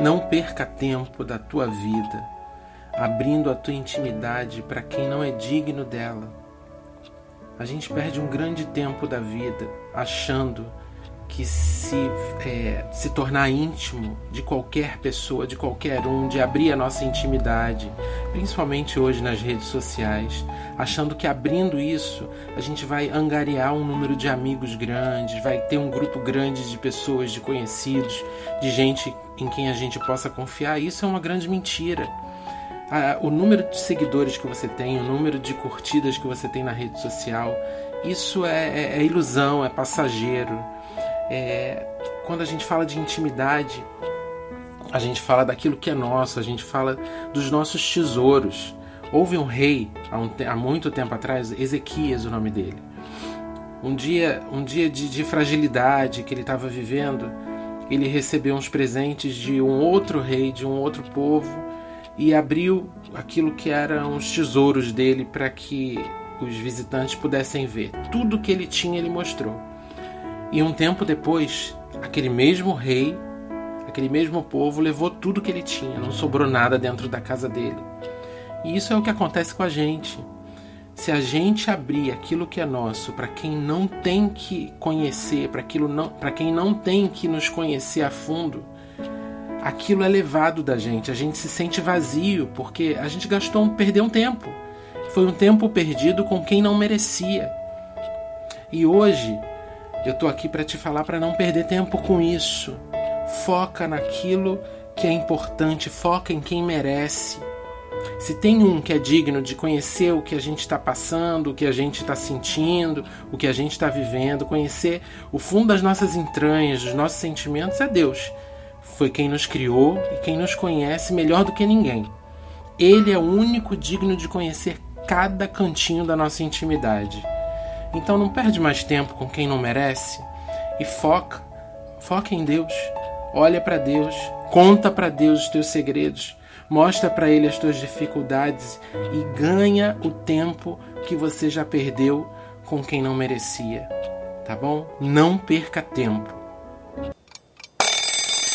Não perca tempo da tua vida abrindo a tua intimidade para quem não é digno dela. A gente perde um grande tempo da vida achando que se, é, se tornar íntimo de qualquer pessoa, de qualquer um, de abrir a nossa intimidade, principalmente hoje nas redes sociais, achando que abrindo isso a gente vai angariar um número de amigos grandes, vai ter um grupo grande de pessoas, de conhecidos, de gente em quem a gente possa confiar. Isso é uma grande mentira. O número de seguidores que você tem, o número de curtidas que você tem na rede social, isso é, é, é ilusão, é passageiro é, quando a gente fala de intimidade, a gente fala daquilo que é nosso, a gente fala dos nossos tesouros. Houve um rei há, um, há muito tempo atrás, Ezequias, o nome dele. Um dia, um dia de, de fragilidade que ele estava vivendo, ele recebeu uns presentes de um outro rei, de um outro povo, e abriu aquilo que eram os tesouros dele para que os visitantes pudessem ver. Tudo que ele tinha, ele mostrou. E um tempo depois, aquele mesmo rei, aquele mesmo povo levou tudo que ele tinha, não sobrou nada dentro da casa dele. E isso é o que acontece com a gente. Se a gente abrir aquilo que é nosso para quem não tem que conhecer, para aquilo não, para quem não tem que nos conhecer a fundo, aquilo é levado da gente. A gente se sente vazio porque a gente gastou, perdeu um tempo. Foi um tempo perdido com quem não merecia. E hoje eu tô aqui para te falar para não perder tempo com isso. Foca naquilo que é importante, foca em quem merece. Se tem um que é digno de conhecer o que a gente está passando, o que a gente está sentindo, o que a gente está vivendo, conhecer o fundo das nossas entranhas, dos nossos sentimentos, é Deus. Foi quem nos criou e quem nos conhece melhor do que ninguém. Ele é o único digno de conhecer cada cantinho da nossa intimidade. Então não perde mais tempo com quem não merece e foca, foca em Deus. Olha para Deus, conta para Deus os teus segredos, mostra para ele as tuas dificuldades e ganha o tempo que você já perdeu com quem não merecia. Tá bom? Não perca tempo.